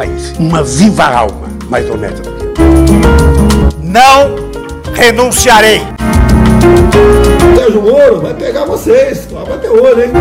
país. Uma viva alma mais honesta do que eu. Não renunciarei. Sérgio Moro vai pegar vocês. Vai ter olho, hein?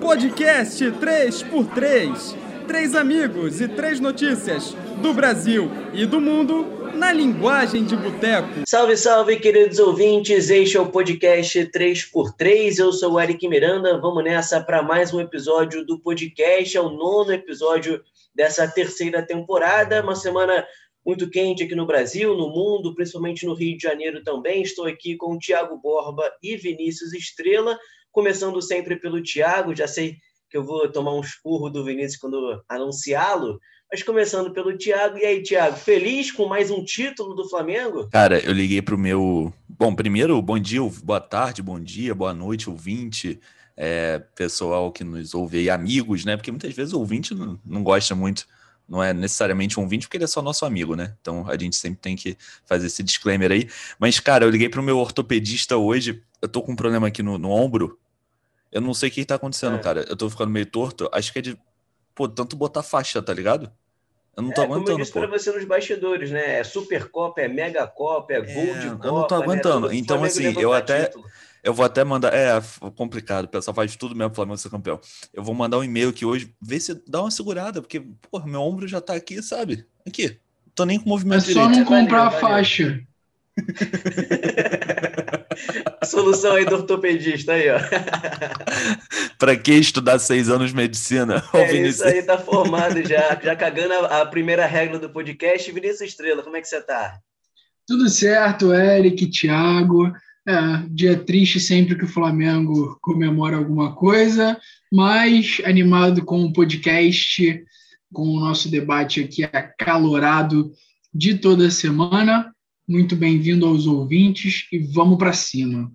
Podcast 3x3. Três amigos e três notícias do Brasil e do mundo na linguagem de boteco. Salve, salve, queridos ouvintes. Este é o podcast 3x3. Eu sou o Eric Miranda. Vamos nessa para mais um episódio do podcast. É o nono episódio dessa terceira temporada. Uma semana muito quente aqui no Brasil, no mundo, principalmente no Rio de Janeiro também. Estou aqui com o Tiago Borba e Vinícius Estrela, começando sempre pelo Tiago. Já sei que eu vou tomar um espurro do Vinícius quando anunciá-lo, mas começando pelo Thiago. E aí, Thiago, feliz com mais um título do Flamengo? Cara, eu liguei pro meu. Bom, primeiro, bom dia, boa tarde, bom dia, boa noite, ouvinte, é, pessoal que nos ouve aí, amigos, né? Porque muitas vezes o ouvinte não, não gosta muito não é necessariamente um ouvinte, porque ele é só nosso amigo, né? Então a gente sempre tem que fazer esse disclaimer aí. Mas, cara, eu liguei pro meu ortopedista hoje, eu tô com um problema aqui no, no ombro. Eu não sei o que tá acontecendo, é. cara. Eu tô ficando meio torto. Acho que é de, pô, tanto botar faixa, tá ligado? Eu não tô é, aguentando, como eu disse pô. pra você nos bastidores, né? É Super Copa, é Mega Copa, é, é Gold Copa. Eu não tô né? aguentando. Né? Então, assim, eu até. Título. Eu vou até mandar. É complicado, o pessoal faz tudo mesmo pro Flamengo ser campeão. Eu vou mandar um e-mail aqui hoje, ver se dá uma segurada, porque, porra, meu ombro já tá aqui, sabe? Aqui. Tô nem com movimento É só direito. não comprar a faixa. solução aí do ortopedista aí, ó. pra que estudar seis anos de medicina? É, Vinícius? isso aí tá formado já, já cagando a, a, primeira regra do podcast. Vinícius Estrela, como é que você tá? Tudo certo, Eric, Thiago. É, dia triste sempre que o Flamengo comemora alguma coisa, mas animado com o podcast, com o nosso debate aqui acalorado de toda semana. Muito bem-vindo aos ouvintes e vamos para cima.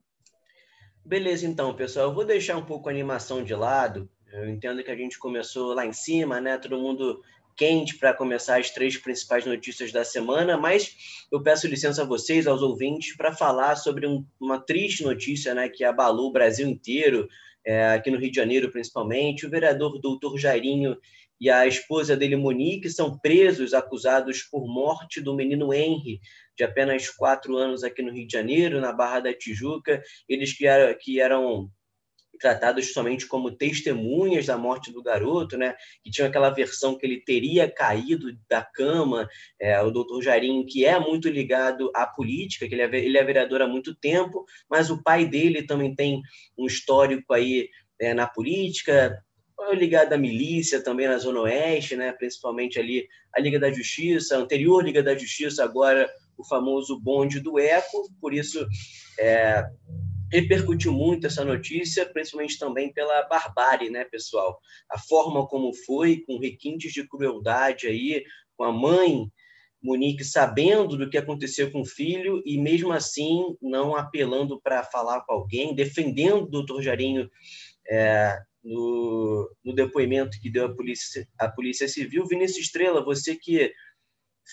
Beleza, então, pessoal. Eu vou deixar um pouco a animação de lado. Eu entendo que a gente começou lá em cima, né? Todo mundo quente para começar as três principais notícias da semana, mas eu peço licença a vocês, aos ouvintes, para falar sobre um, uma triste notícia né, que abalou o Brasil inteiro, é, aqui no Rio de Janeiro principalmente. O vereador doutor Jairinho e a esposa dele, Monique, são presos, acusados por morte do menino Henry, de apenas quatro anos aqui no Rio de Janeiro, na Barra da Tijuca. Eles que, que eram tratados somente como testemunhas da morte do garoto, né? Que tinha aquela versão que ele teria caído da cama, é, o doutor Jairinho, que é muito ligado à política, que ele é, ele é vereador há muito tempo, mas o pai dele também tem um histórico aí é, na política, ligado à milícia também na Zona Oeste, né? Principalmente ali a Liga da Justiça, anterior Liga da Justiça, agora o famoso bonde do Eco, por isso é, repercutiu muito essa notícia, principalmente também pela barbárie, né, pessoal? A forma como foi, com requintes de crueldade aí, com a mãe Monique sabendo do que aconteceu com o filho e mesmo assim não apelando para falar com alguém, defendendo o doutor Jarinho é, no, no, depoimento que deu a polícia, a polícia Civil. Vinícius Estrela, você que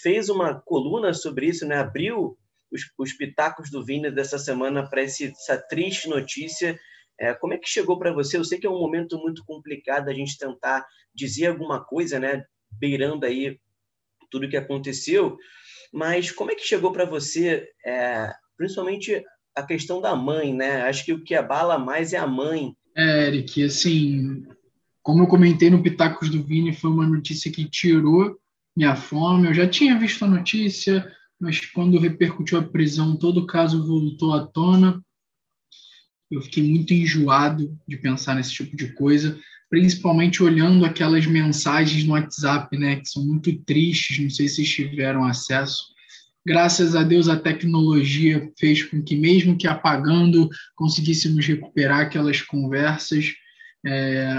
fez uma coluna sobre isso, né? abriu os, os pitacos do Vini dessa semana para essa triste notícia. É, como é que chegou para você? Eu sei que é um momento muito complicado a gente tentar dizer alguma coisa, né? Beirando aí tudo que aconteceu, mas como é que chegou para você, é, principalmente a questão da mãe, né? Acho que o que abala mais é a mãe. É, Eric, assim, como eu comentei no Pitacos do Vini, foi uma notícia que tirou minha fome. Eu já tinha visto a notícia, mas quando repercutiu a prisão, todo o caso voltou à tona. Eu fiquei muito enjoado de pensar nesse tipo de coisa, principalmente olhando aquelas mensagens no WhatsApp, né, que são muito tristes, não sei se tiveram acesso. Graças a Deus a tecnologia fez com que mesmo que apagando conseguíssemos recuperar aquelas conversas. É,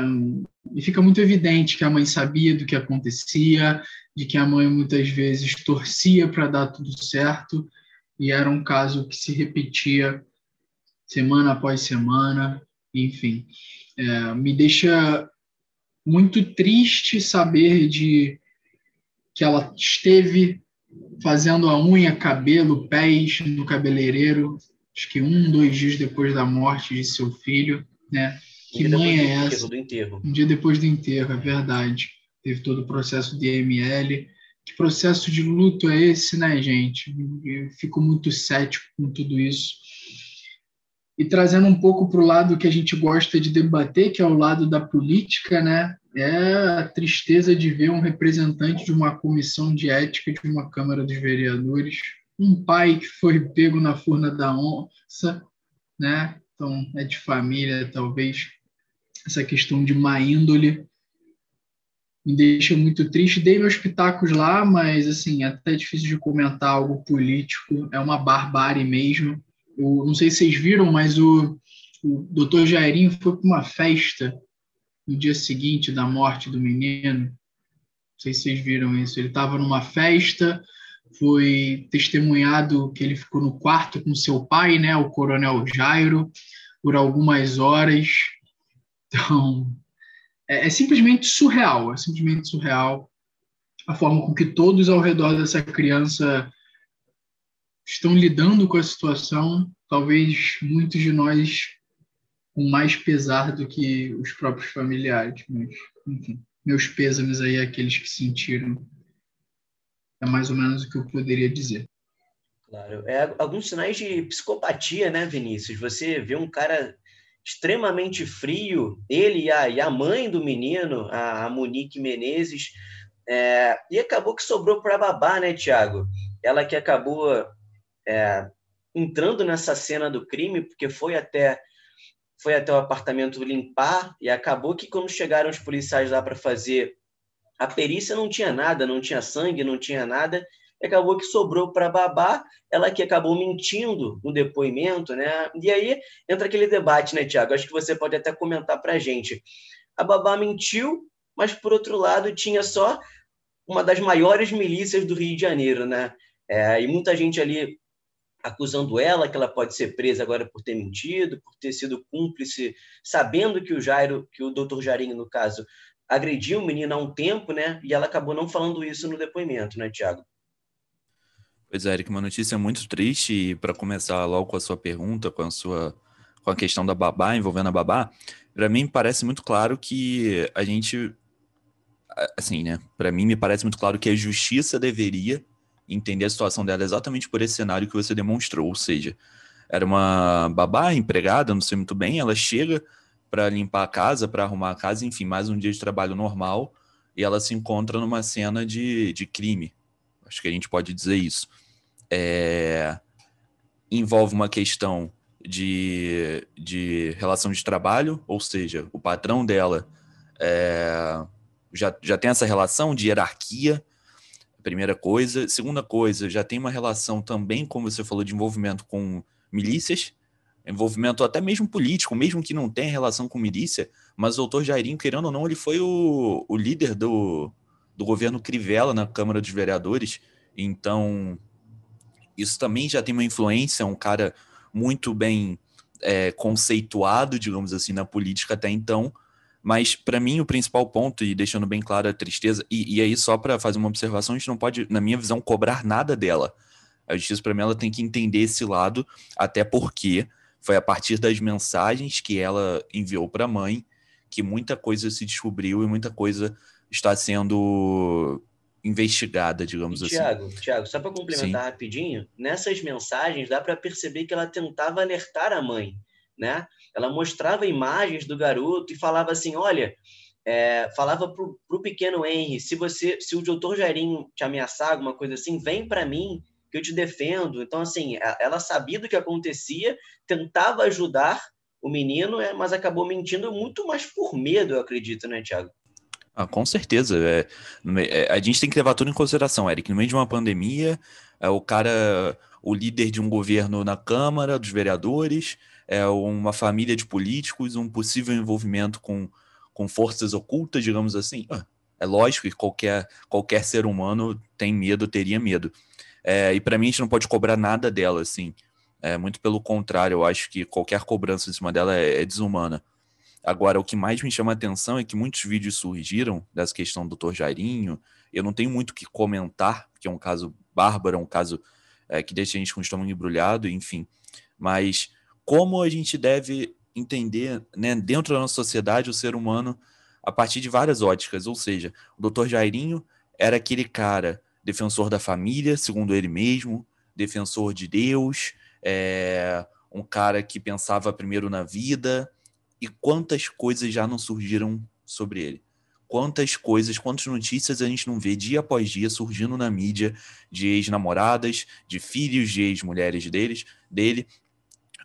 e fica muito evidente que a mãe sabia do que acontecia, de que a mãe muitas vezes torcia para dar tudo certo e era um caso que se repetia semana após semana, enfim. É, me deixa muito triste saber de que ela esteve fazendo a unha, cabelo, pés no cabeleireiro, acho que um, dois dias depois da morte de seu filho, né? Que mãe é essa? Do enterro. Um dia depois do enterro, é verdade. Teve todo o processo de ML. Que processo de luto é esse, né, gente? Eu fico muito cético com tudo isso. E trazendo um pouco para o lado que a gente gosta de debater, que é o lado da política, né? É a tristeza de ver um representante de uma comissão de ética de uma Câmara dos Vereadores, um pai que foi pego na furna da onça, né? Então, é de família, talvez, essa questão de má índole me deixa muito triste. Dei meus pitacos lá, mas assim, é até difícil de comentar algo político, é uma barbárie mesmo. Eu, não sei se vocês viram, mas o, o doutor Jairinho foi para uma festa no dia seguinte da morte do menino. Não sei se vocês viram isso. Ele estava numa festa, foi testemunhado que ele ficou no quarto com seu pai, né, o coronel Jairo, por algumas horas. Então, é, é simplesmente surreal, é simplesmente surreal a forma com que todos ao redor dessa criança estão lidando com a situação, talvez muitos de nós com mais pesar do que os próprios familiares, mas enfim, meus pêsames aí àqueles que sentiram. É mais ou menos o que eu poderia dizer. Claro. É alguns sinais de psicopatia, né, Vinícius? Você vê um cara extremamente frio, ele e a, e a mãe do menino, a, a Monique Menezes, é, e acabou que sobrou para a babá, né, Tiago? Ela que acabou é, entrando nessa cena do crime, porque foi até foi até o apartamento limpar e acabou que quando chegaram os policiais lá para fazer a perícia não tinha nada, não tinha sangue, não tinha nada, e acabou que sobrou para babá, ela que acabou mentindo no depoimento, né? E aí entra aquele debate, né, Tiago? Acho que você pode até comentar para a gente. A babá mentiu, mas por outro lado tinha só uma das maiores milícias do Rio de Janeiro, né? É, e muita gente ali acusando ela que ela pode ser presa agora por ter mentido, por ter sido cúmplice, sabendo que o Jairo, que o doutor Jairinho, no caso, agrediu o menino há um tempo, né? E ela acabou não falando isso no depoimento, né, Tiago? Pois é, Eric, uma notícia muito triste, e para começar logo com a sua pergunta, com a sua com a questão da babá, envolvendo a babá, para mim parece muito claro que a gente assim, né? Para mim me parece muito claro que a justiça deveria entender a situação dela exatamente por esse cenário que você demonstrou, ou seja, era uma babá empregada, não sei muito bem, ela chega para limpar a casa, para arrumar a casa, enfim, mais um dia de trabalho normal, e ela se encontra numa cena de, de crime. Acho que a gente pode dizer isso é, envolve uma questão de, de relação de trabalho, ou seja, o patrão dela é, já, já tem essa relação de hierarquia, primeira coisa. Segunda coisa, já tem uma relação também, como você falou, de envolvimento com milícias, envolvimento até mesmo político, mesmo que não tenha relação com milícia, mas o doutor Jairinho, querendo ou não, ele foi o, o líder do, do governo Crivella na Câmara dos Vereadores, então isso também já tem uma influência, é um cara muito bem é, conceituado, digamos assim, na política até então. Mas, para mim, o principal ponto, e deixando bem claro a tristeza, e, e aí só para fazer uma observação, a gente não pode, na minha visão, cobrar nada dela. A justiça, para mim, ela tem que entender esse lado, até porque foi a partir das mensagens que ela enviou para a mãe que muita coisa se descobriu e muita coisa está sendo investigada, digamos e, assim. Tiago, Tiago, só para complementar Sim. rapidinho, nessas mensagens dá para perceber que ela tentava alertar a mãe, né? Ela mostrava imagens do garoto e falava assim, olha, é, falava pro, pro pequeno Henry, se você, se o doutor Jairinho te ameaçar alguma coisa assim, vem para mim que eu te defendo. Então, assim, ela sabia do que acontecia, tentava ajudar o menino, é, mas acabou mentindo muito mais por medo, eu acredito, né, Tiago? Ah, com certeza. É, é, a gente tem que levar tudo em consideração, Eric. No meio de uma pandemia, é, o cara, o líder de um governo na Câmara dos Vereadores, é uma família de políticos, um possível envolvimento com, com forças ocultas, digamos assim. Ah, é lógico que qualquer, qualquer ser humano tem medo, teria medo. É, e para mim, a gente não pode cobrar nada dela, assim. É, muito pelo contrário, eu acho que qualquer cobrança em cima dela é, é desumana. Agora, o que mais me chama a atenção é que muitos vídeos surgiram dessa questão do Dr. Jairinho. Eu não tenho muito o que comentar, porque é um caso bárbaro, é um caso é, que deixa a gente com o estômago embrulhado, enfim. Mas como a gente deve entender, né, dentro da nossa sociedade, o ser humano a partir de várias óticas. Ou seja, o doutor Jairinho era aquele cara defensor da família, segundo ele mesmo, defensor de Deus, é, um cara que pensava primeiro na vida. E quantas coisas já não surgiram sobre ele? Quantas coisas, quantas notícias a gente não vê dia após dia surgindo na mídia de ex-namoradas, de filhos de ex-mulheres deles, dele.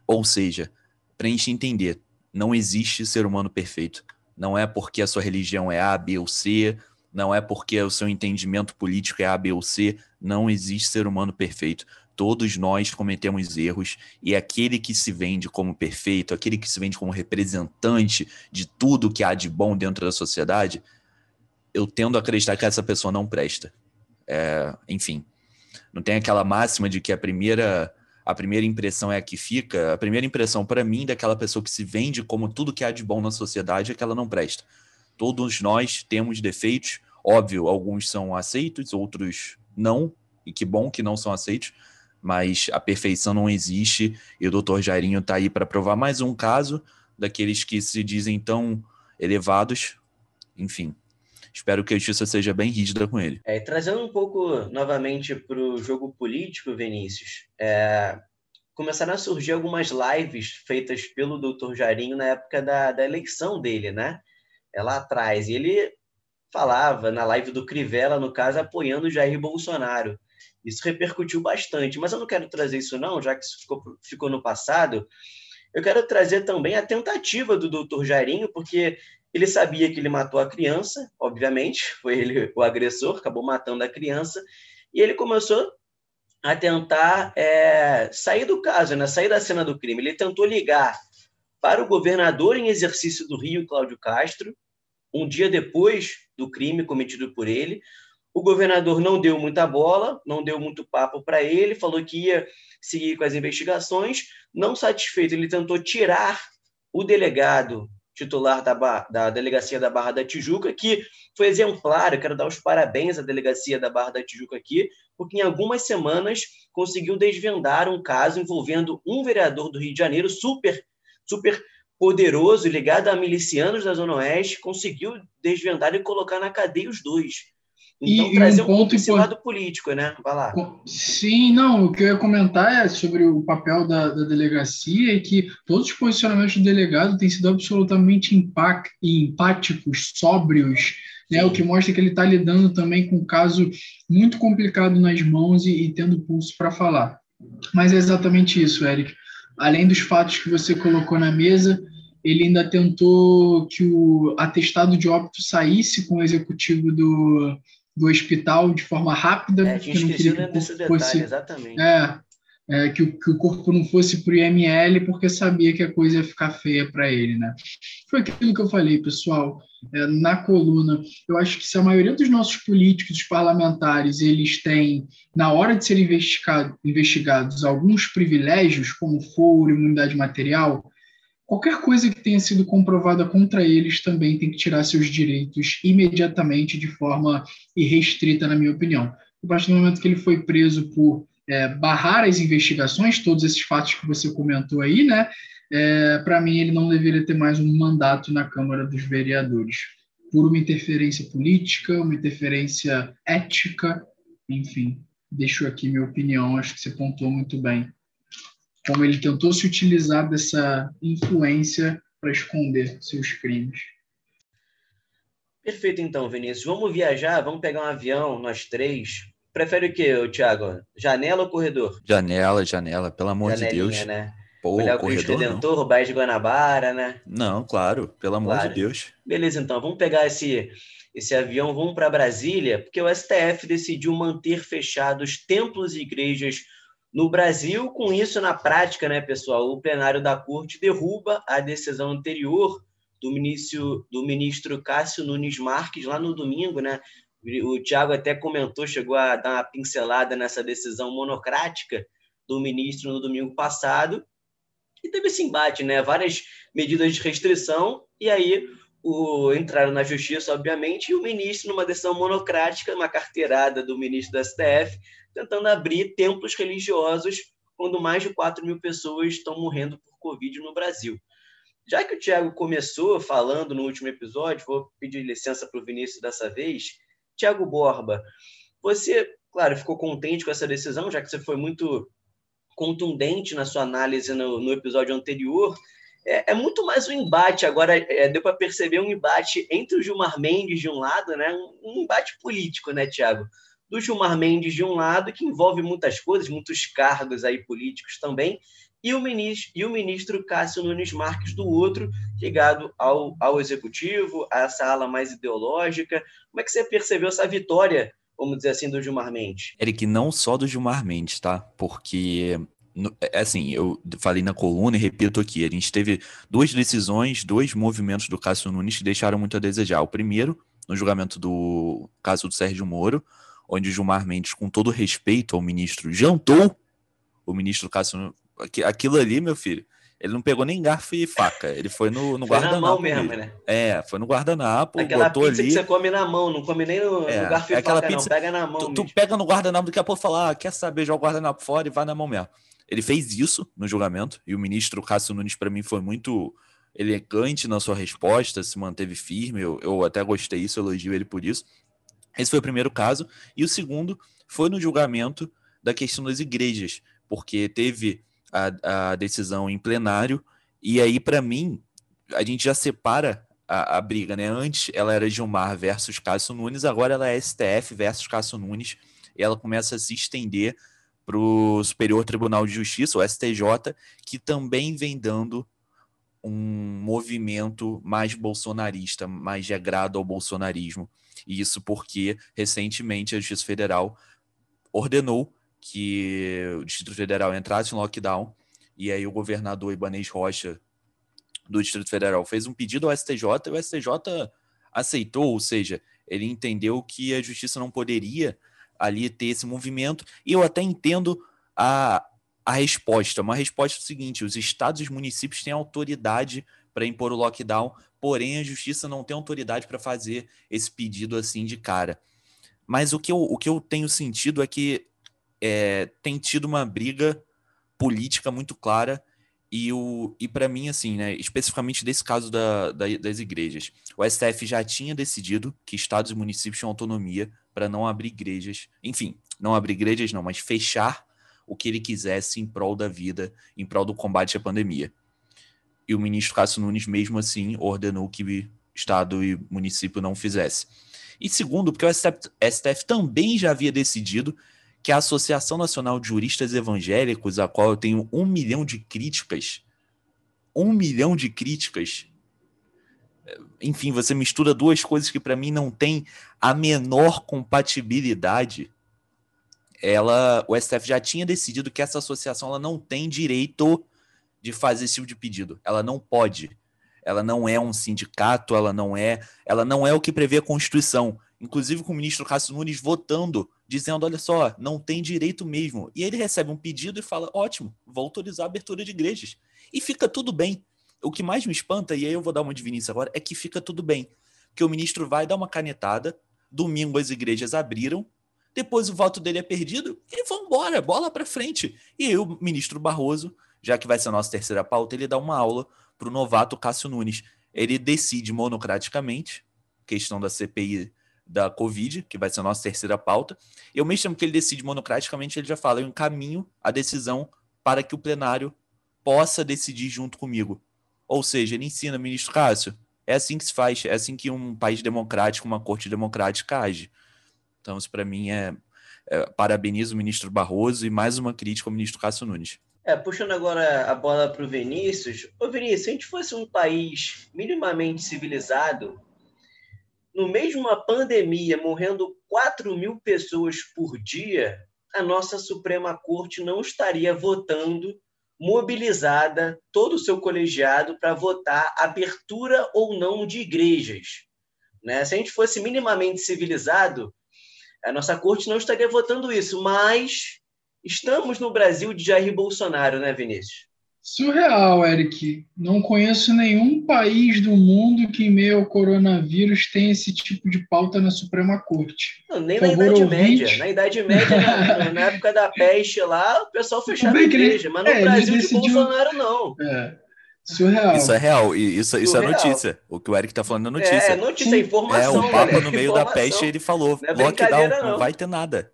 Ou seja, para a gente entender, não existe ser humano perfeito. Não é porque a sua religião é A, B ou C, não é porque o seu entendimento político é A, B ou C, não existe ser humano perfeito. Todos nós cometemos erros e aquele que se vende como perfeito, aquele que se vende como representante de tudo que há de bom dentro da sociedade, eu tendo a acreditar que essa pessoa não presta. É, enfim, não tem aquela máxima de que a primeira a primeira impressão é a que fica. A primeira impressão para mim daquela pessoa que se vende como tudo que há de bom na sociedade é que ela não presta. Todos nós temos defeitos, óbvio, alguns são aceitos, outros não, e que bom que não são aceitos, mas a perfeição não existe e o Dr. Jairinho está aí para provar mais um caso daqueles que se dizem tão elevados. Enfim, espero que a justiça seja bem rígida com ele. É, trazendo um pouco novamente para o jogo político, Vinícius, é, começaram a surgir algumas lives feitas pelo Dr. Jairinho na época da, da eleição dele, né? é lá atrás. E ele falava na live do Crivella, no caso, apoiando o Jair Bolsonaro. Isso repercutiu bastante, mas eu não quero trazer isso não, já que isso ficou, ficou no passado. Eu quero trazer também a tentativa do doutor Jairinho, porque ele sabia que ele matou a criança, obviamente, foi ele o agressor, acabou matando a criança, e ele começou a tentar é, sair do caso, né, sair da cena do crime. Ele tentou ligar para o governador em exercício do Rio, Cláudio Castro, um dia depois do crime cometido por ele. O governador não deu muita bola, não deu muito papo para ele, falou que ia seguir com as investigações. Não satisfeito, ele tentou tirar o delegado titular da, da delegacia da Barra da Tijuca, que foi exemplar. Eu quero dar os parabéns à delegacia da Barra da Tijuca aqui, porque em algumas semanas conseguiu desvendar um caso envolvendo um vereador do Rio de Janeiro super super poderoso, ligado a milicianos da Zona Oeste, conseguiu desvendar e colocar na cadeia os dois. Então, e, trazer um, um ponto esse lado político, né? Vai lá. Sim, não, o que eu ia comentar é sobre o papel da, da delegacia e que todos os posicionamentos do delegado têm sido absolutamente empac, empáticos, sóbrios, né? O que mostra que ele está lidando também com um caso muito complicado nas mãos e, e tendo pulso para falar. Mas é exatamente isso, Eric além dos fatos que você colocou na mesa, ele ainda tentou que o atestado de óbito saísse com o executivo do, do hospital de forma rápida, é, porque não queria que o corpo fosse, exatamente. É, é, que, o, que, o, corpo não fosse para o IML, porque sabia que a coisa ia ficar feia para ele, né? Foi aquilo que eu falei, pessoal, é, na coluna. Eu acho que se a maioria dos nossos políticos, dos parlamentares, eles têm, na hora de serem investigado, investigados, alguns privilégios, como foro, imunidade material, qualquer coisa que tenha sido comprovada contra eles também tem que tirar seus direitos imediatamente, de forma irrestrita, na minha opinião. A partir do momento que ele foi preso por é, barrar as investigações, todos esses fatos que você comentou aí, né? É, Para mim, ele não deveria ter mais um mandato na Câmara dos Vereadores, por uma interferência política, uma interferência ética, enfim. Deixo aqui minha opinião, acho que você pontuou muito bem. Como ele tentou se utilizar dessa influência para esconder seus crimes. Perfeito, então, Vinícius. Vamos viajar, vamos pegar um avião, nós três, Prefere o quê, Thiago? Janela ou corredor? Janela, janela, pelo amor Janelinha, de Deus. né? Pô, Olhar o Cristo Redentor, o Bairro de Guanabara, né? Não, claro, pelo amor claro. de Deus. Beleza, então, vamos pegar esse, esse avião, vamos para Brasília, porque o STF decidiu manter fechados templos e igrejas no Brasil. Com isso, na prática, né, pessoal, o plenário da corte derruba a decisão anterior do ministro, do ministro Cássio Nunes Marques, lá no domingo, né? O Tiago até comentou, chegou a dar uma pincelada nessa decisão monocrática do ministro no domingo passado. E teve esse embate, né? Várias medidas de restrição, e aí o, entraram na justiça, obviamente, e o ministro, numa decisão monocrática, uma carteirada do ministro da STF, tentando abrir templos religiosos quando mais de 4 mil pessoas estão morrendo por Covid no Brasil. Já que o Thiago começou falando no último episódio, vou pedir licença para o Vinícius dessa vez. Thiago Borba, você, claro, ficou contente com essa decisão, já que você foi muito contundente na sua análise no, no episódio anterior. É, é, muito mais um embate agora, é, deu para perceber um embate entre o Gilmar Mendes de um lado, né? Um, um embate político, né, Tiago? Do Gilmar Mendes de um lado, que envolve muitas coisas, muitos cargos aí políticos também, e o ministro, e o ministro Cássio Nunes Marques do outro, ligado ao, ao executivo, a essa ala mais ideológica. Como é que você percebeu essa vitória, vamos dizer assim, do Gilmar Mendes? Eric, não só do Gilmar Mendes, tá? Porque assim, eu falei na coluna e repito aqui, a gente teve duas decisões, dois movimentos do Cássio Nunes que deixaram muito a desejar. O primeiro, no julgamento do caso do Sérgio Moro, onde o Gilmar Mendes, com todo respeito ao ministro, jantou o ministro Cássio Aquilo ali, meu filho, ele não pegou nem garfo e faca. Ele foi no, no foi guardanapo. Na mão mesmo, né? É, foi no guardanapo. Aquela botou pizza ali. que você come na mão, não come nem no, é, no garfo e é aquela faca, pizza, não. Pega na mão. Tu, tu, pega no guardanapo, daqui a pouco fala, ah, quer saber, joga o guardanapo fora e vai na mão mesmo. Ele fez isso no julgamento, e o ministro Cássio Nunes, para mim, foi muito elegante na sua resposta, se manteve firme. Eu, eu até gostei isso, elogio ele por isso. Esse foi o primeiro caso. E o segundo foi no julgamento da questão das igrejas, porque teve a, a decisão em plenário. E aí, para mim, a gente já separa a, a, briga, né? Antes ela era Gilmar versus Cássio Nunes, agora ela é STF versus Cássio Nunes. E ela começa a se estender para o Superior Tribunal de Justiça, o STJ, que também vem dando um movimento mais bolsonarista, mais de agrado ao bolsonarismo. E isso porque recentemente a Justiça Federal ordenou que o Distrito Federal entrasse em lockdown, e aí o governador Ibanez Rocha do Distrito Federal fez um pedido ao STJ, e o STJ aceitou, ou seja, ele entendeu que a justiça não poderia ali ter esse movimento, e eu até entendo a, a resposta. Uma resposta é o seguinte: os estados e os municípios têm autoridade para impor o lockdown, porém a justiça não tem autoridade para fazer esse pedido assim de cara. Mas o que eu, o que eu tenho sentido é que é, tem tido uma briga política muito clara e, o, e para mim, assim, né, especificamente desse caso da, da, das igrejas, o STF já tinha decidido que estados e municípios tinham autonomia para não abrir igrejas, enfim, não abrir igrejas não, mas fechar o que ele quisesse em prol da vida, em prol do combate à pandemia. E o ministro Cássio Nunes, mesmo assim, ordenou que estado e município não fizesse. E segundo, porque o STF, STF também já havia decidido que a Associação Nacional de Juristas Evangélicos, a qual eu tenho um milhão de críticas, um milhão de críticas. Enfim, você mistura duas coisas que para mim não tem a menor compatibilidade. Ela, o STF já tinha decidido que essa associação ela não tem direito de fazer esse tipo de pedido. Ela não pode. Ela não é um sindicato, ela não é, ela não é o que prevê a Constituição. Inclusive com o ministro Cássio Nunes votando dizendo: olha só, não tem direito mesmo. E ele recebe um pedido e fala: ótimo, vou autorizar a abertura de igrejas. E fica tudo bem. O que mais me espanta, e aí eu vou dar uma de Vinícius agora, é que fica tudo bem. Que o ministro vai dar uma canetada, domingo as igrejas abriram, depois o voto dele é perdido e vão embora, bola para frente. E aí o ministro Barroso, já que vai ser a nossa terceira pauta, ele dá uma aula para o novato Cássio Nunes. Ele decide monocraticamente, questão da CPI da Covid, que vai ser a nossa terceira pauta. Eu mesmo chamo que ele decide monocraticamente, ele já fala, eu encaminho a decisão para que o plenário possa decidir junto comigo. Ou seja, ele ensina, ministro Cássio, é assim que se faz, é assim que um país democrático, uma corte democrática age. Então, isso para mim é, é, Parabenizo o ministro Barroso e mais uma crítica ao ministro Cássio Nunes. É, puxando agora a bola para o Vinícius. Ô, Vinícius, se a gente fosse um país minimamente civilizado, no mesmo uma pandemia, morrendo 4 mil pessoas por dia, a nossa Suprema Corte não estaria votando, mobilizada, todo o seu colegiado, para votar abertura ou não de igrejas. Né? Se a gente fosse minimamente civilizado, a nossa corte não estaria votando isso, mas estamos no Brasil de Jair Bolsonaro, né, Vinícius? Surreal, Eric. Não conheço nenhum país do mundo que, em meio ao coronavírus, tenha esse tipo de pauta na Suprema Corte. Não, nem Por na Idade ouvinte. Média. Na Idade Média, na, na, época da peste lá, o pessoal fechava a igreja, mas no é, Brasil decidiu... de Bolsonaro, não. É. Surreal. Isso é real, e isso, isso é notícia. O que o Eric tá falando é notícia. É, notícia, é informação. É, o Papa no meio informação. da peste ele falou: é lockdown, não não. vai ter nada.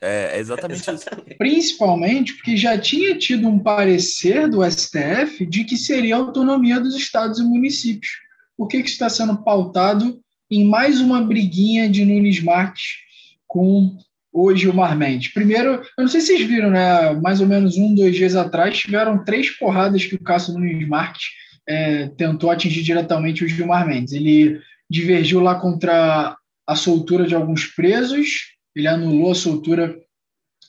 É, é exatamente isso. Principalmente porque já tinha tido um parecer do STF de que seria a autonomia dos estados e municípios. Por que, que está sendo pautado em mais uma briguinha de Nunes Marques com o Gilmar Mendes? Primeiro, eu não sei se vocês viram, né? Mais ou menos um, dois dias atrás, tiveram três porradas que o Cássio Nunes Marques é, tentou atingir diretamente o Gilmar Mendes. Ele divergiu lá contra a soltura de alguns presos, ele anulou a soltura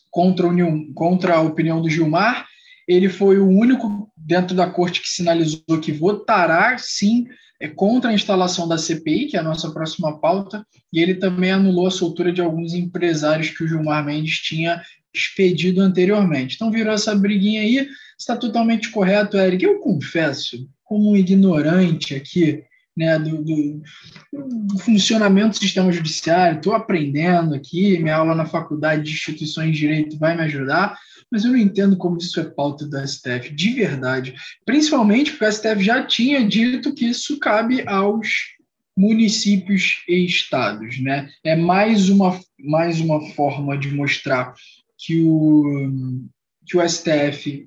contra, contra a opinião do Gilmar. Ele foi o único dentro da corte que sinalizou que votará, sim, é, contra a instalação da CPI, que é a nossa próxima pauta, e ele também anulou a soltura de alguns empresários que o Gilmar Mendes tinha expedido anteriormente. Então virou essa briguinha aí, está totalmente correto, Eric. Eu confesso, como um ignorante aqui, né, do, do, do funcionamento do sistema judiciário, estou aprendendo aqui, minha aula na faculdade de instituições de direito vai me ajudar, mas eu não entendo como isso é pauta do STF, de verdade. Principalmente porque o STF já tinha dito que isso cabe aos municípios e estados. Né? É mais uma, mais uma forma de mostrar que o, que o STF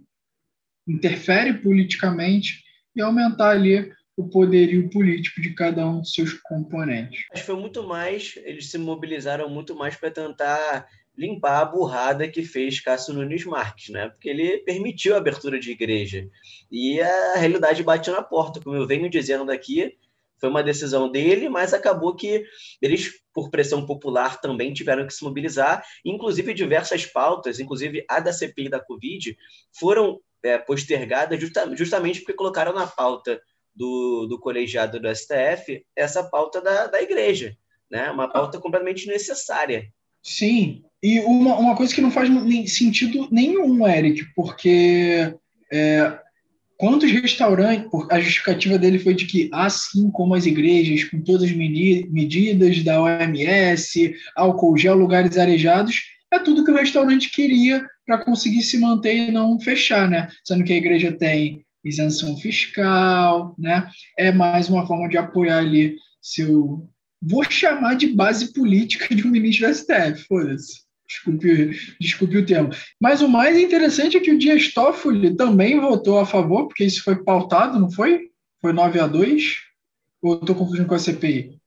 interfere politicamente e aumentar ali o poderio político de cada um dos seus componentes. Que foi muito mais, eles se mobilizaram muito mais para tentar limpar a burrada que fez Cássio Nunes Marques, né? Porque ele permitiu a abertura de igreja. E a realidade bateu na porta, como eu venho dizendo aqui, foi uma decisão dele, mas acabou que eles, por pressão popular, também tiveram que se mobilizar. Inclusive, diversas pautas, inclusive a da CPI da Covid, foram é, postergadas justa justamente porque colocaram na pauta do, do colegiado do STF essa pauta da, da igreja, né? Uma pauta completamente necessária. Sim, e uma, uma coisa que não faz nem sentido nenhum, Eric, porque é, quantos restaurantes, a justificativa dele foi de que, assim como as igrejas, com todas as medidas da OMS, álcool gel, lugares arejados, é tudo que o restaurante queria para conseguir se manter e não fechar, né? Sendo que a igreja tem isenção fiscal, né? É mais uma forma de apoiar ali seu, vou chamar de base política de um ministro do STF, foda-se. Desculpe, desculpe o termo. Mas o mais interessante é que o Dias Toffoli também votou a favor, porque isso foi pautado, não foi? Foi 9 a 2 Ou estou confundindo com a CPI?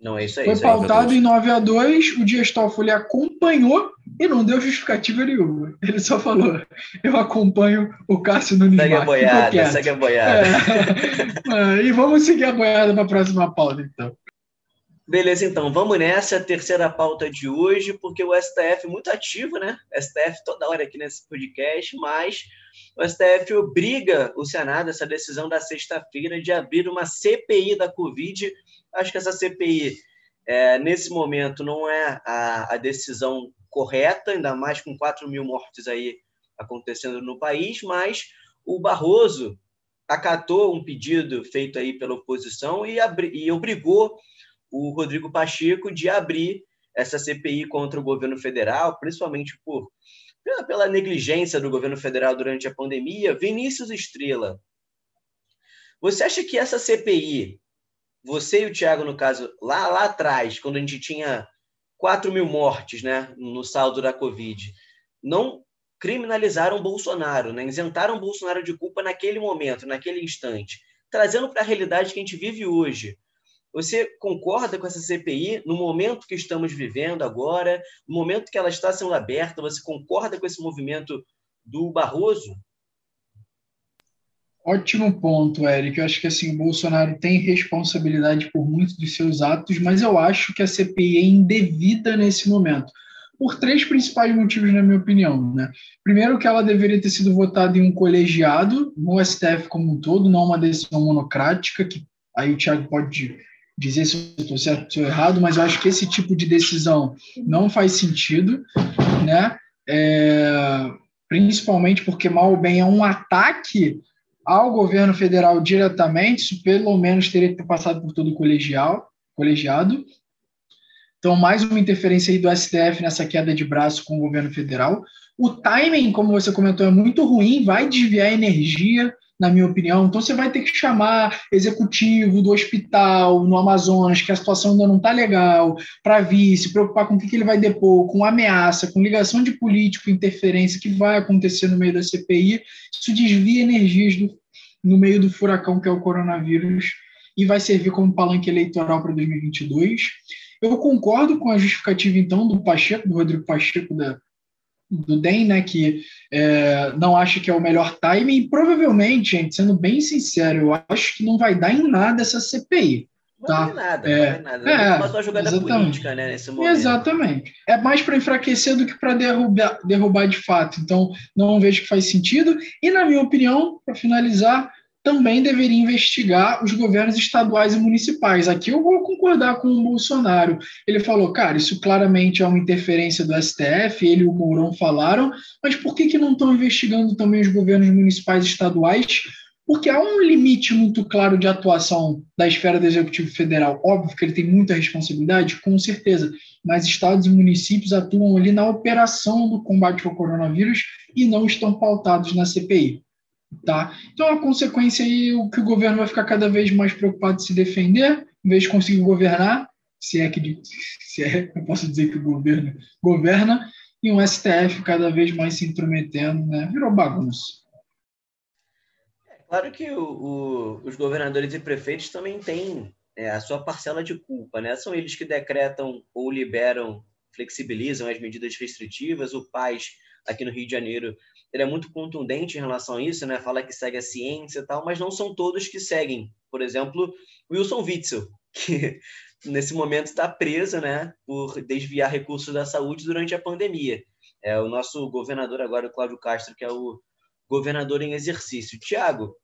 Não, é isso aí. Foi isso aí. pautado em 9 a 2 o Dias Toffoli acompanhou e não deu justificativa nenhuma. Ele só falou: eu acompanho o Cássio Nunes Segue a boiada, segue a boiada. É. É, e vamos seguir a boiada para a próxima pauta, então. Beleza, então, vamos nessa terceira pauta de hoje, porque o STF muito ativo, né? STF toda hora aqui nesse podcast, mas o STF obriga o Senado, essa decisão da sexta-feira, de abrir uma CPI da Covid. Acho que essa CPI, é, nesse momento, não é a, a decisão correta, ainda mais com 4 mil mortes aí acontecendo no país, mas o Barroso acatou um pedido feito aí pela oposição e, abri, e obrigou o Rodrigo Pacheco de abrir essa CPI contra o governo federal, principalmente por pela, negligência do governo federal durante a pandemia. Vinícius Estrela, você acha que essa CPI, você e o Thiago, no caso, lá, lá atrás, quando a gente tinha 4 mil mortes né, no saldo da Covid, não criminalizaram Bolsonaro, né, isentaram Bolsonaro de culpa naquele momento, naquele instante, trazendo para a realidade que a gente vive hoje. Você concorda com essa CPI no momento que estamos vivendo agora, no momento que ela está sendo aberta? Você concorda com esse movimento do Barroso? Ótimo ponto, Eric. Eu acho que assim, o Bolsonaro tem responsabilidade por muitos dos seus atos, mas eu acho que a CPI é indevida nesse momento. Por três principais motivos, na minha opinião. Né? Primeiro, que ela deveria ter sido votada em um colegiado, no STF como um todo, não uma decisão monocrática, que aí o Thiago pode dizer se eu estou certo ou estou errado, mas eu acho que esse tipo de decisão não faz sentido, né? É, principalmente porque, mal ou bem, é um ataque ao governo federal diretamente, isso pelo menos teria que ter passado por todo o colegial, colegiado. Então, mais uma interferência aí do STF nessa queda de braço com o governo federal. O timing, como você comentou, é muito ruim, vai desviar energia na minha opinião. Então você vai ter que chamar executivo do hospital no Amazonas, que a situação ainda não está legal, para vir, se preocupar com o que, que ele vai depor, com ameaça, com ligação de político, interferência que vai acontecer no meio da CPI. Isso desvia energias do, no meio do furacão que é o coronavírus e vai servir como palanque eleitoral para 2022. Eu concordo com a justificativa, então, do Pacheco, do Rodrigo Pacheco, da, do DEM, né, que é, não acha que é o melhor timing, provavelmente, gente, sendo bem sincero, eu acho que não vai dar em nada essa CPI. Tá? Não vai nada, é, não vai nada. É, é uma jogada exatamente. política, né, nesse momento. Exatamente. É mais para enfraquecer do que para derrubar, derrubar de fato. Então, não vejo que faz sentido. E, na minha opinião, para finalizar, também deveria investigar os governos estaduais e municipais. Aqui eu vou concordar com o Bolsonaro. Ele falou, cara, isso claramente é uma interferência do STF, ele e o Mourão falaram, mas por que, que não estão investigando também os governos municipais e estaduais? Porque há um limite muito claro de atuação da esfera do Executivo Federal. Óbvio que ele tem muita responsabilidade, com certeza, mas estados e municípios atuam ali na operação do combate ao coronavírus e não estão pautados na CPI. Tá? Então, a consequência aí o que o governo vai ficar cada vez mais preocupado em se defender, em vez de conseguir governar, se é que se é, eu posso dizer que o governo governa, e um STF cada vez mais se intrometendo, né? Virou bagunça. É claro que o, o, os governadores e prefeitos também têm é, a sua parcela de culpa, né? São eles que decretam ou liberam, flexibilizam as medidas restritivas. O PAS, aqui no Rio de Janeiro, ele é muito contundente em relação a isso, né? Fala que segue a ciência e tal, mas não são todos que seguem. Por exemplo, Wilson Witzel, que nesse momento está preso, né, por desviar recursos da saúde durante a pandemia. É o nosso governador agora, o Cláudio Castro, que é o governador em exercício. Tiago,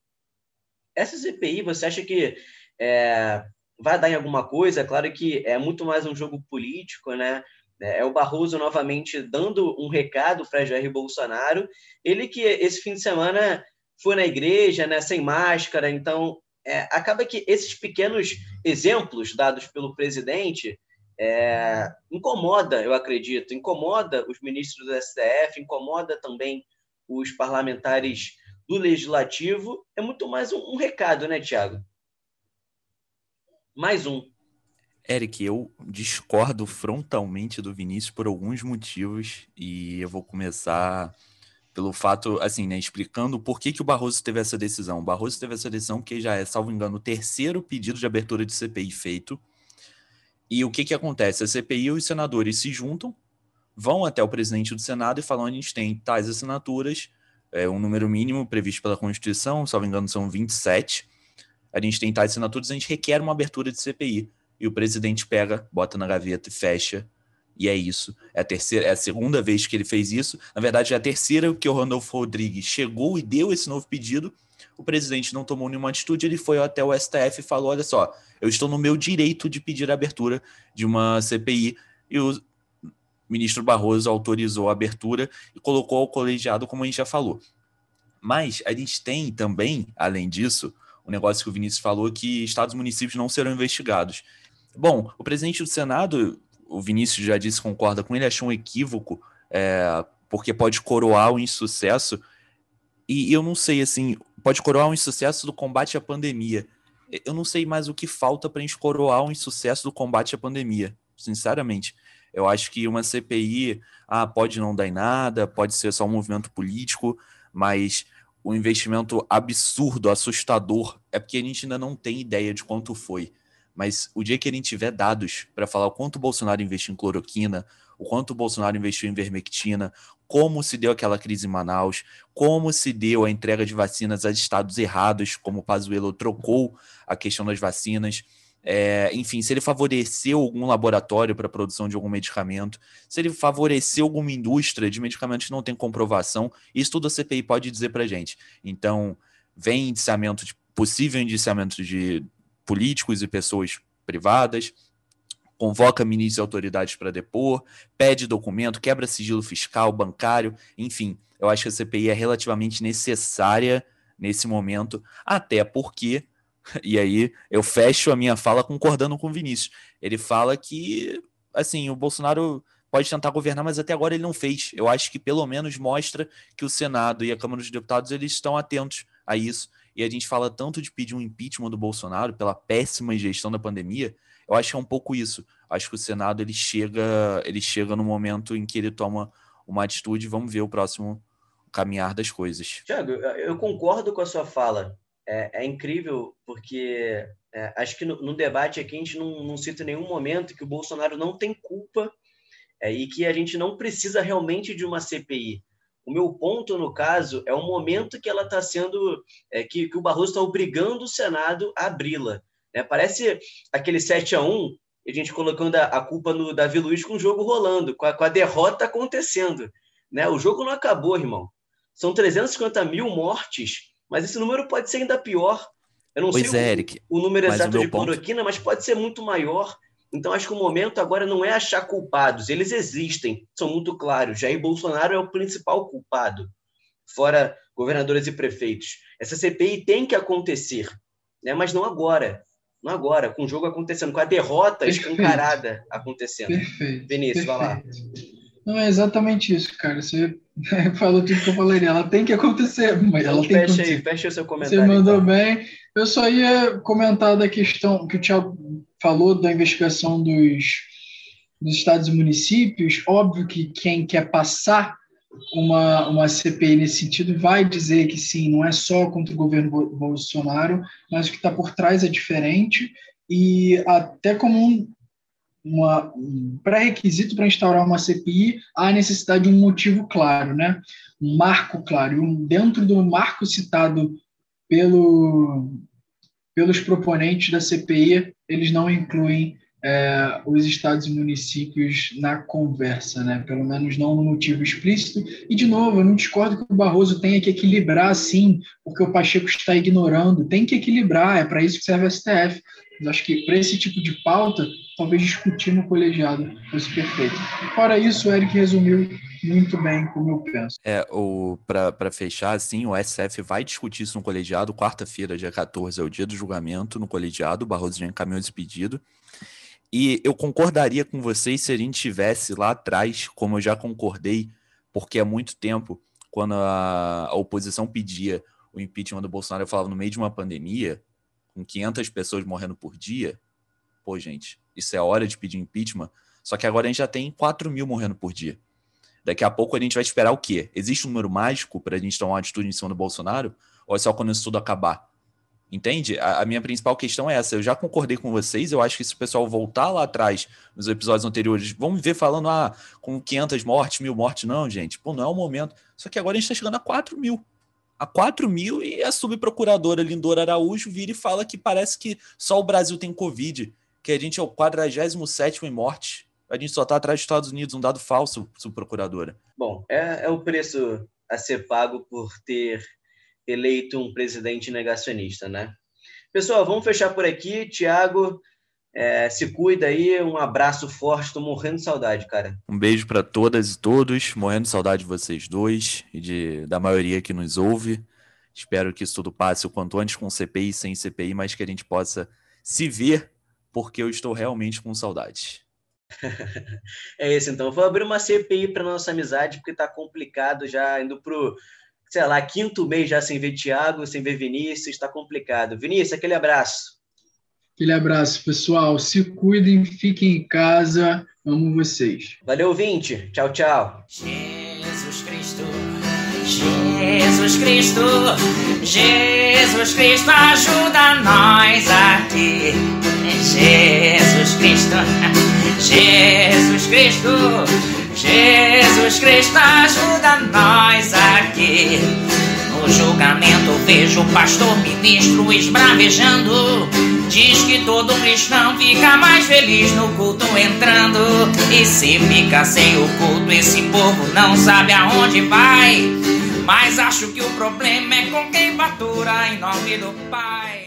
essa CPI, você acha que é, vai dar em alguma coisa? Claro que é muito mais um jogo político, né? É, é o Barroso novamente dando um recado para Jair Bolsonaro. Ele que esse fim de semana foi na igreja, né, sem máscara. Então, é, acaba que esses pequenos exemplos dados pelo presidente é, incomoda, eu acredito, incomoda os ministros do STF, incomoda também os parlamentares do legislativo. É muito mais um, um recado, né, Tiago? Mais um. Eric, eu discordo frontalmente do Vinícius por alguns motivos e eu vou começar pelo fato, assim, né, explicando por que, que o Barroso teve essa decisão. O Barroso teve essa decisão porque já é, salvo engano, o terceiro pedido de abertura de CPI feito. E o que, que acontece? A CPI e os senadores se juntam, vão até o presidente do Senado e falam: a gente tem tais assinaturas, é, um número mínimo previsto pela Constituição, salvo engano, são 27. A gente tem tais assinaturas, a gente requer uma abertura de CPI e o presidente pega, bota na gaveta e fecha. E é isso. É a terceira, é a segunda vez que ele fez isso. Na verdade, é a terceira que o Randolfo Rodrigues chegou e deu esse novo pedido. O presidente não tomou nenhuma atitude, ele foi até o STF e falou: olha só, eu estou no meu direito de pedir a abertura de uma CPI. E o ministro Barroso autorizou a abertura e colocou o colegiado, como a gente já falou. Mas a gente tem também, além disso, o negócio que o Vinícius falou, que estados e municípios não serão investigados. Bom, o presidente do Senado, o Vinícius já disse, concorda com ele, achou um equívoco, é, porque pode coroar o insucesso. E eu não sei, assim, pode coroar o insucesso do combate à pandemia. Eu não sei mais o que falta para a gente coroar o insucesso do combate à pandemia, sinceramente. Eu acho que uma CPI ah, pode não dar em nada, pode ser só um movimento político, mas o investimento absurdo, assustador, é porque a gente ainda não tem ideia de quanto foi. Mas o dia que ele tiver dados para falar o quanto o Bolsonaro investiu em cloroquina, o quanto o Bolsonaro investiu em vermectina, como se deu aquela crise em Manaus, como se deu a entrega de vacinas a estados errados, como o Pazuello trocou a questão das vacinas, é, enfim, se ele favoreceu algum laboratório para a produção de algum medicamento, se ele favoreceu alguma indústria de medicamentos que não tem comprovação, isso tudo a CPI pode dizer para gente. Então, vem indiciamento de, possível indiciamento de políticos e pessoas privadas, convoca ministros e autoridades para depor, pede documento, quebra sigilo fiscal, bancário, enfim, eu acho que a CPI é relativamente necessária nesse momento, até porque, e aí eu fecho a minha fala concordando com o Vinícius, ele fala que, assim, o Bolsonaro pode tentar governar, mas até agora ele não fez. Eu acho que pelo menos mostra que o Senado e a Câmara dos Deputados eles estão atentos a isso e a gente fala tanto de pedir um impeachment do Bolsonaro pela péssima gestão da pandemia, eu acho que é um pouco isso. Acho que o Senado ele chega, ele chega no momento em que ele toma uma atitude. Vamos ver o próximo caminhar das coisas. Tiago, eu concordo com a sua fala. É, é incrível porque é, acho que no, no, debate aqui a gente não, não cita nenhum momento que o Bolsonaro não tem culpa é, e que a gente não precisa realmente de uma CPI. O meu ponto, no caso, é o momento que ela está sendo. É, que, que, o Barroso está obrigando o Senado a abri-la. É, parece aquele 7 a 1 a gente colocando a, a, culpa no Davi Luiz com o jogo rolando, com a, com a derrota acontecendo. Né? O jogo não acabou, irmão. São 350 mil mortes, mas esse número pode ser ainda pior. Eu não pois sei é, o, Eric, o número exato de cloroquina, mas pode ser muito maior. Então, acho que o momento agora não é achar culpados. Eles existem, são muito claros. Jair Bolsonaro é o principal culpado, fora governadores e prefeitos. Essa CPI tem que acontecer, né? mas não agora. Não agora, com o jogo acontecendo, com a derrota Perfeito. escancarada acontecendo. Perfeito. Vinícius, Perfeito. vai lá. Não, é exatamente isso, cara. Você falou tudo que eu falaria. Ela tem que acontecer, mas ela então, tem fecha que aí, acontecer. fecha o seu comentário. Você mandou então. bem. Eu só ia comentar da questão que o Thiago falou da investigação dos, dos estados e municípios. Óbvio que quem quer passar uma, uma CPI nesse sentido vai dizer que sim, não é só contra o governo Bolsonaro, mas o que está por trás é diferente. E até como um, uma, um pré-requisito para instaurar uma CPI, há necessidade de um motivo claro, né? um marco claro. Um, dentro do marco citado pelo, pelos proponentes da CPI, eles não incluem é, os estados e municípios na conversa, né? pelo menos não no motivo explícito. E, de novo, eu não discordo que o Barroso tenha que equilibrar, sim, porque o Pacheco está ignorando. Tem que equilibrar, é para isso que serve a STF. Mas acho que para esse tipo de pauta, talvez discutir no colegiado fosse perfeito. Fora isso, o Eric resumiu muito bem como eu penso. É, para fechar, assim, o SF vai discutir isso no colegiado. Quarta-feira, dia 14, é o dia do julgamento no colegiado. O Barroso já encaminhou esse pedido. E eu concordaria com vocês se a gente tivesse lá atrás, como eu já concordei, porque há muito tempo, quando a, a oposição pedia o impeachment do Bolsonaro, eu falava no meio de uma pandemia, com 500 pessoas morrendo por dia, pô, gente, isso é hora de pedir impeachment. Só que agora a gente já tem 4 mil morrendo por dia. Daqui a pouco a gente vai esperar o quê? Existe um número mágico para a gente tomar uma atitude em cima do Bolsonaro? Ou é só quando isso tudo acabar? Entende? A, a, minha principal questão é essa. Eu já concordei com vocês. Eu acho que se o pessoal voltar lá atrás, nos episódios anteriores, vamos ver falando, ah, com 500 mortes, mil mortes. Não, gente. Pô, não é o momento. Só que agora a gente está chegando a 4 mil. A 4 mil e a subprocuradora Lindora Araújo vira e fala que parece que só o Brasil tem Covid, que a gente é o 47 em morte. A gente só está atrás dos Estados Unidos, um dado falso, subprocuradora. Bom, é, é o preço a ser pago por ter eleito um presidente negacionista, né? Pessoal, vamos fechar por aqui. Tiago, é, se cuida aí. Um abraço forte. Estou morrendo de saudade, cara. Um beijo para todas e todos. Morrendo de saudade de vocês dois e de, da maioria que nos ouve. Espero que isso tudo passe o quanto antes com CPI e sem CPI, mas que a gente possa se ver, porque eu estou realmente com saudade. é isso, então. Vou abrir uma CPI para nossa amizade, porque está complicado já indo pro sei lá, quinto mês já sem ver Thiago, sem ver Vinícius, está complicado. Vinícius, aquele abraço. Aquele abraço, pessoal. Se cuidem, fiquem em casa. Amo vocês. Valeu, vinte. Tchau, tchau. Jesus Cristo, Jesus Cristo, Jesus Cristo, ajuda nós aqui. Jesus Cristo, Jesus Cristo. Jesus Cristo ajuda nós aqui. No julgamento vejo o pastor ministro esbravejando. Diz que todo cristão fica mais feliz no culto entrando. E se fica sem o culto, esse povo não sabe aonde vai. Mas acho que o problema é com quem fatura em nome do Pai.